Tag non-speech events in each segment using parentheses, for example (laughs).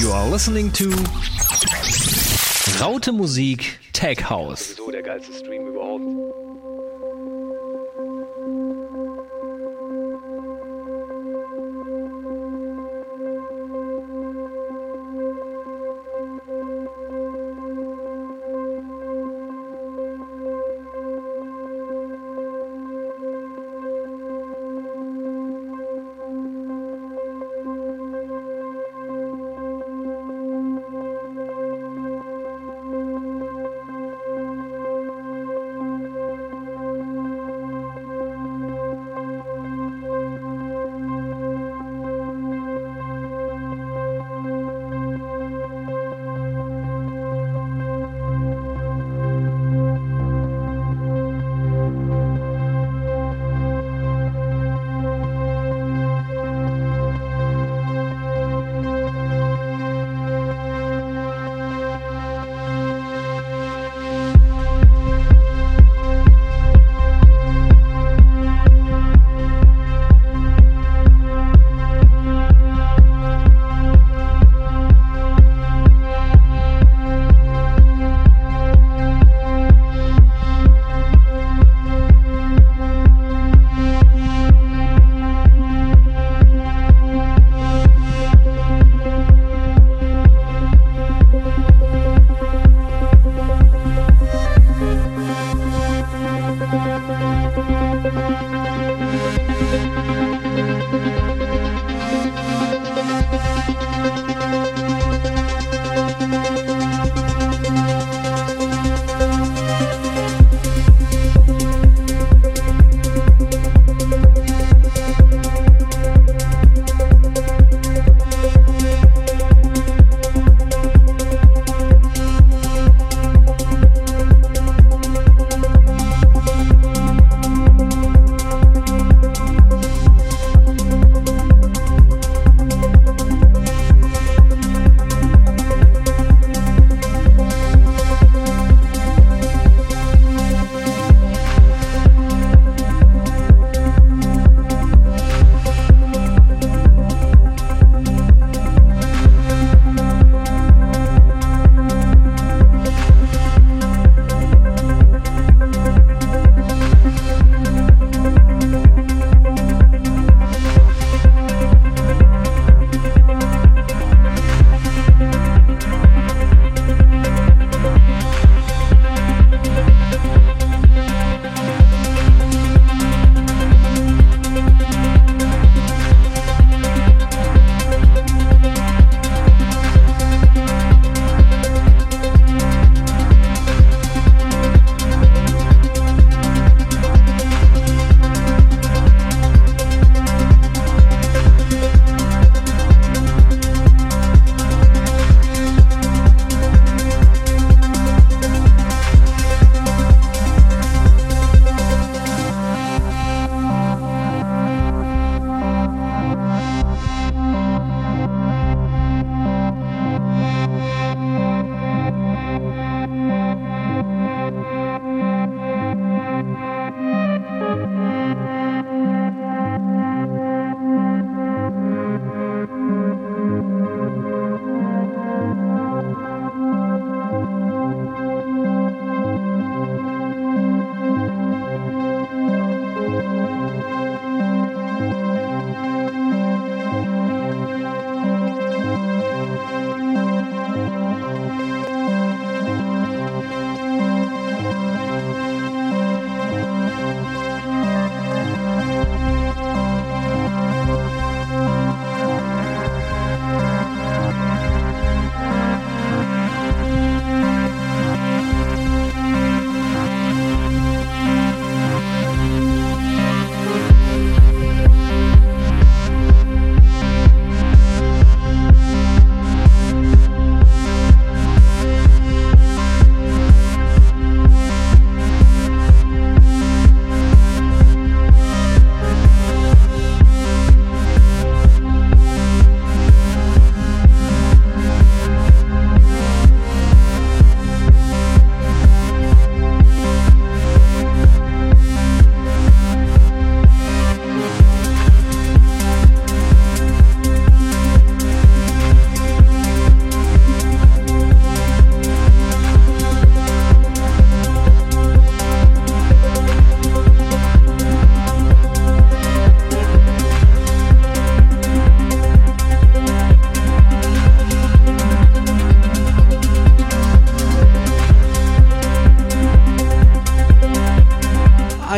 You are listening to Raute Musik Tech House. Sowieso der geilste Stream überhaupt.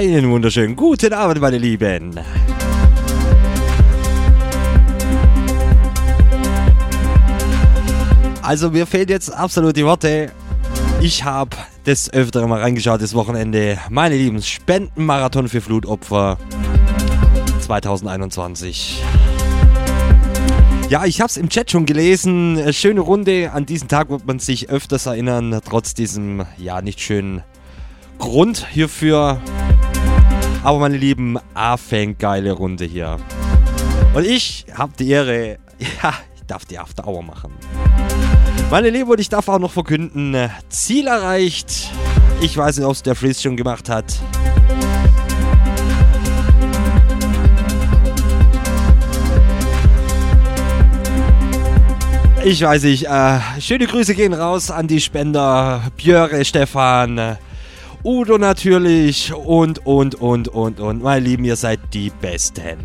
Einen wunderschönen guten Abend, meine Lieben. Also mir fehlen jetzt absolut die Worte. Ich habe des Öfteren mal reingeschaut das Wochenende. Meine Lieben, Spendenmarathon für Flutopfer 2021. Ja, ich habe es im Chat schon gelesen. Schöne Runde. An diesen Tag wird man sich öfters erinnern, trotz diesem, ja, nicht schönen Grund hierfür. Aber meine Lieben, A-Fang, geile Runde hier. Und ich habe die Ehre, (laughs) ja, ich darf die After Hour machen. Meine Lieben, und ich darf auch noch verkünden, Ziel erreicht. Ich weiß nicht, ob es der Freeze schon gemacht hat. Ich weiß nicht, äh, schöne Grüße gehen raus an die Spender, Björe, Stefan, Udo natürlich und, und, und, und, und. Meine Lieben, ihr seid die Besten.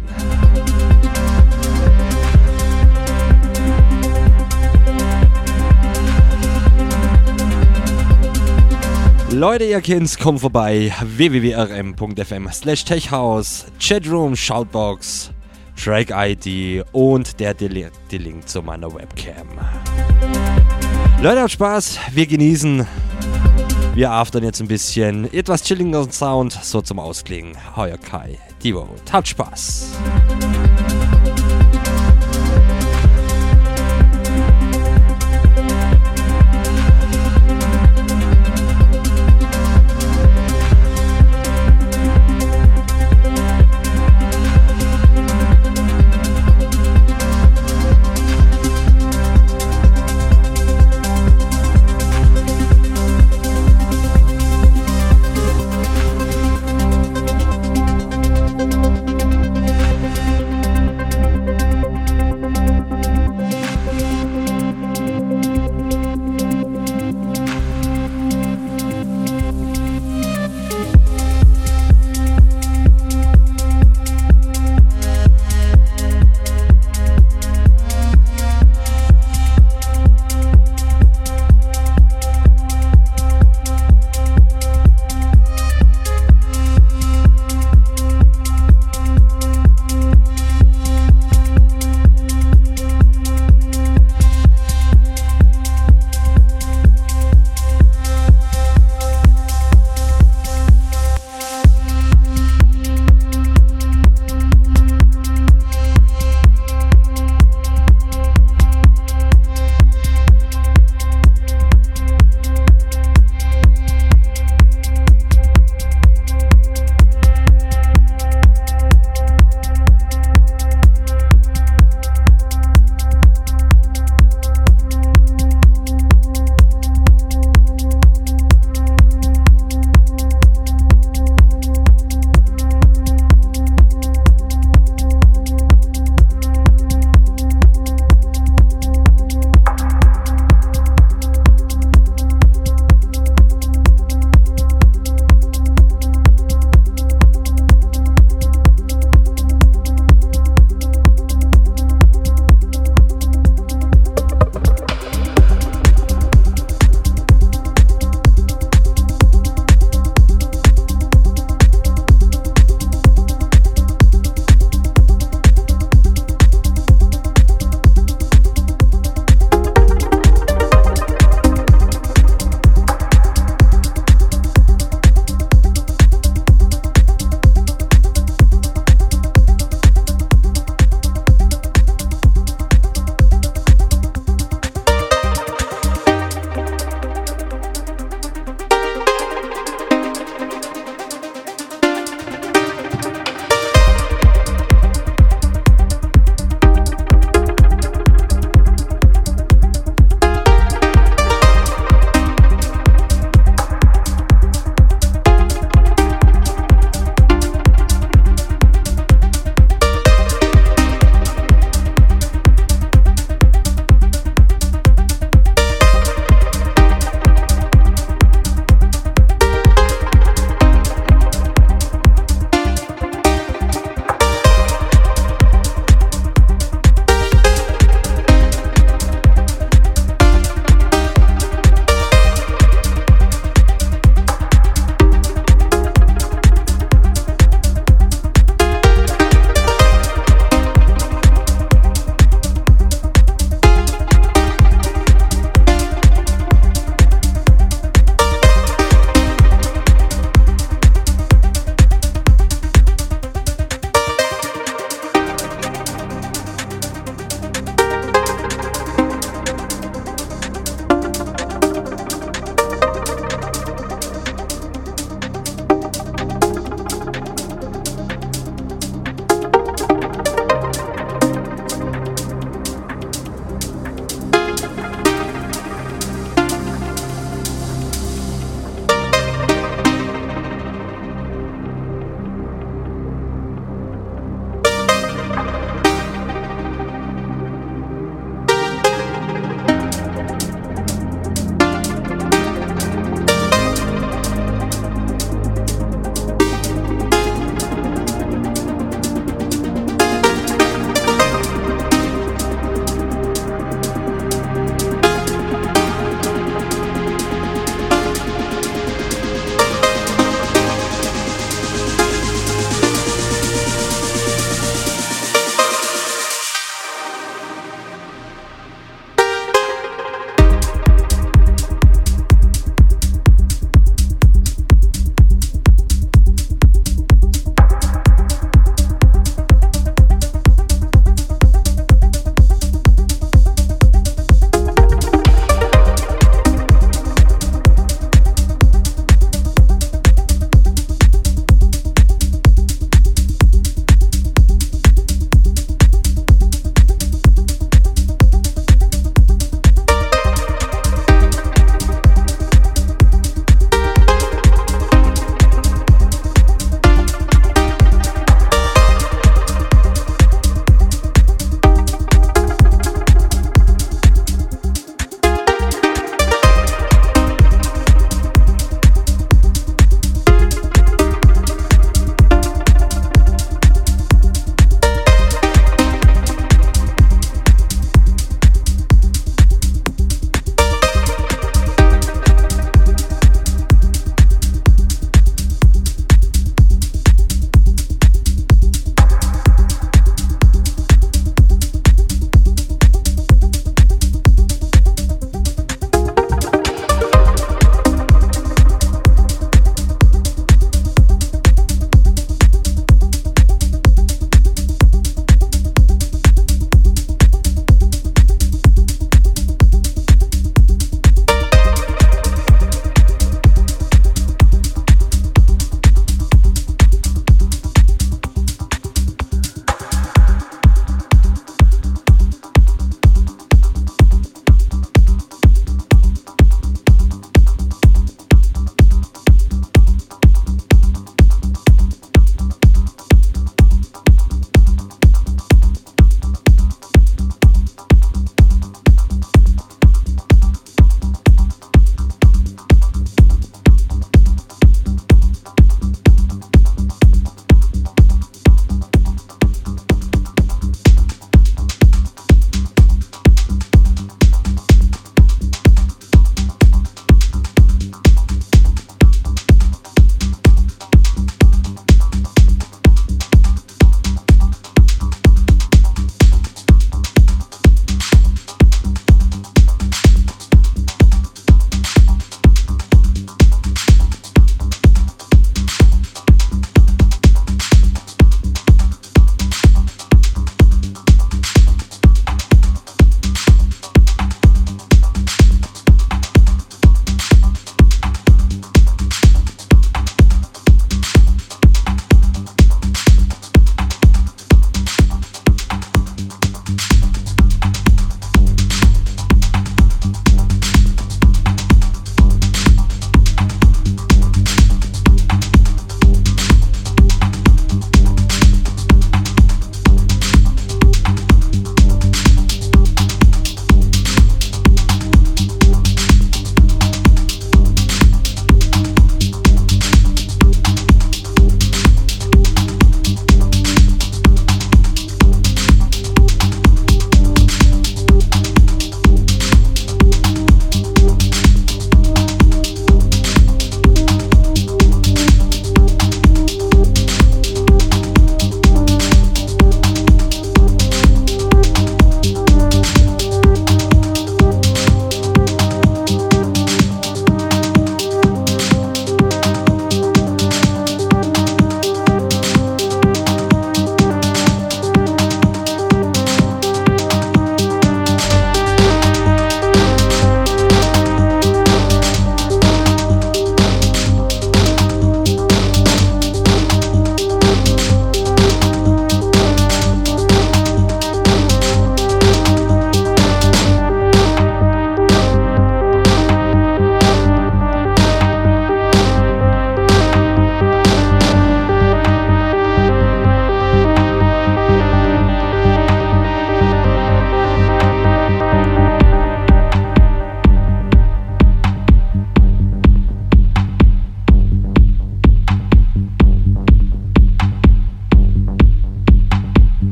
Leute, ihr kennt's, kommt vorbei. www.rm.fm slash techhouse, Chatroom, Shoutbox, Track-ID und der Deli die Link zu meiner Webcam. Leute, habt Spaß, wir genießen. Wir aftern jetzt ein bisschen. Etwas chilliger Sound, so zum Ausklingen. Heuer Kai, Divo, habt Spaß.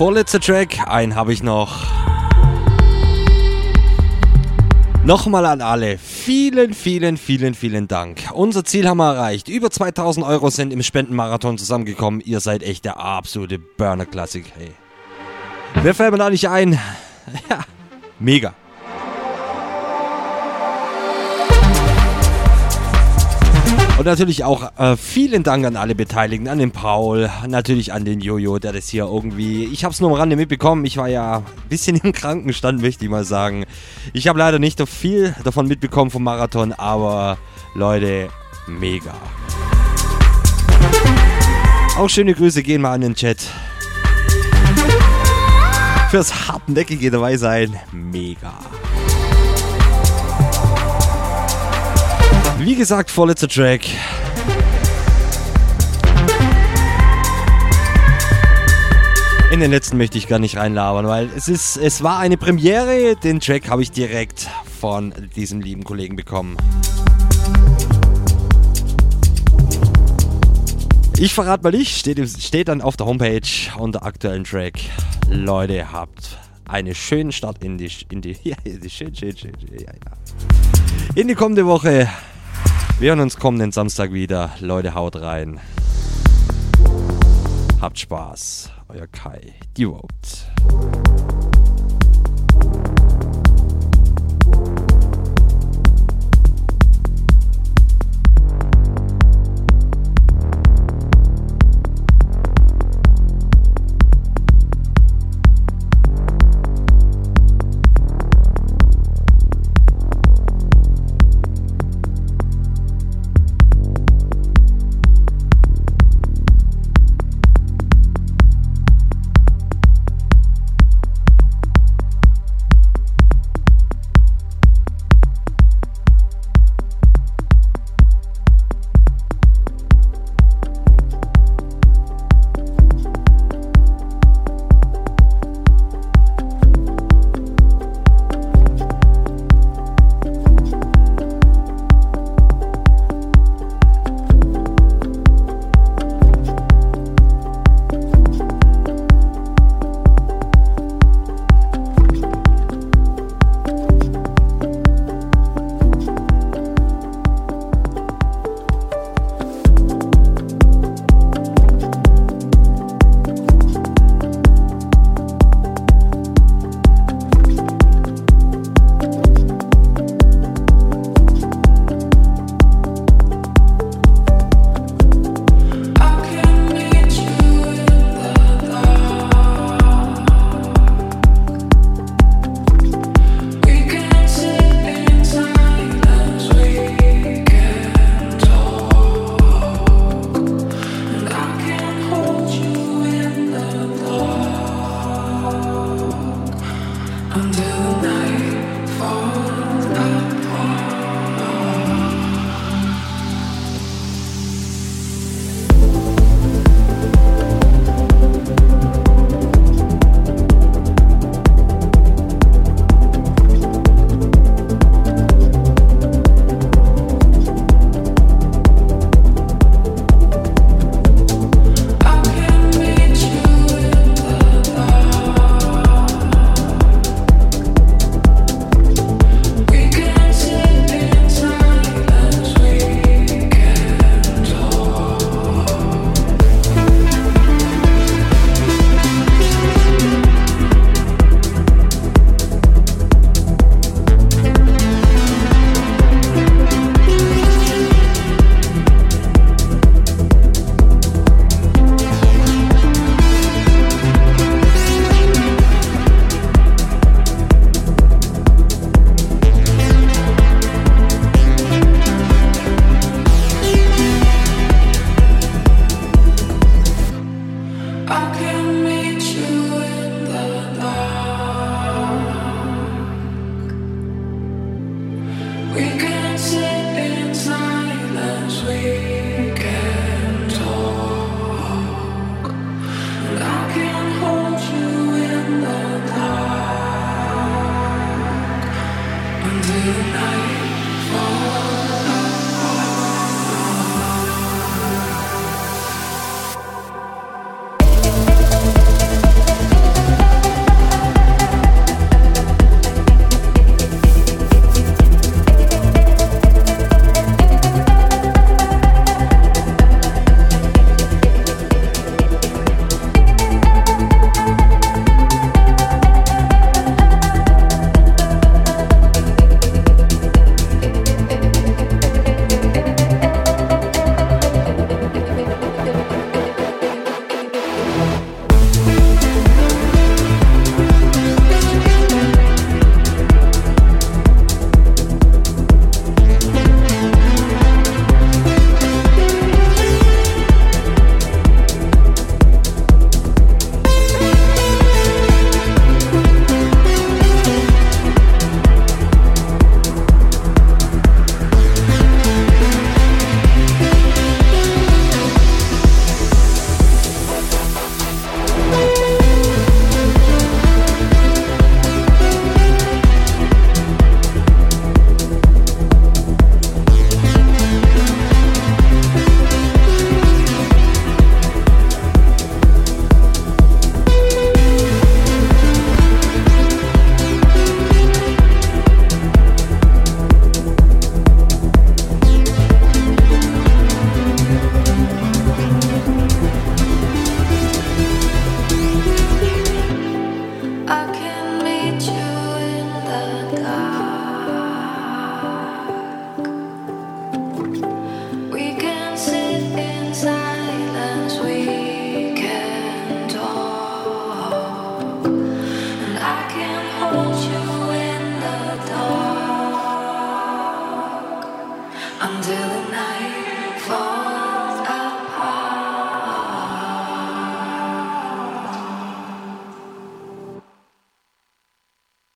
Vorletzter Track, einen habe ich noch. Nochmal an alle, vielen, vielen, vielen, vielen Dank. Unser Ziel haben wir erreicht. Über 2000 Euro sind im Spendenmarathon zusammengekommen. Ihr seid echt der absolute Burner-Klassik. Hey. Wer fällt mir da nicht ein? (laughs) Ja, mega. Und natürlich auch äh, vielen Dank an alle Beteiligten, an den Paul, natürlich an den Jojo, der das hier irgendwie. Ich habe es nur am Rande mitbekommen. Ich war ja ein bisschen im Krankenstand, möchte ich mal sagen. Ich habe leider nicht so viel davon mitbekommen vom Marathon, aber Leute, mega. Auch schöne Grüße gehen mal an den Chat. Fürs hartnäckige dabei sein, mega. Wie gesagt, vorletzter Track. In den letzten möchte ich gar nicht reinlabern, weil es ist, es war eine Premiere. Den Track habe ich direkt von diesem lieben Kollegen bekommen. Ich verrate mal nicht, steht, steht dann auf der Homepage unter aktuellen Track. Leute, habt einen schönen Start in die, in die, (laughs) ja, schön, schön, schön, ja, ja. In die kommende Woche. Wir hören uns kommenden Samstag wieder. Leute, haut rein. Habt Spaß. Euer Kai. Die Vote.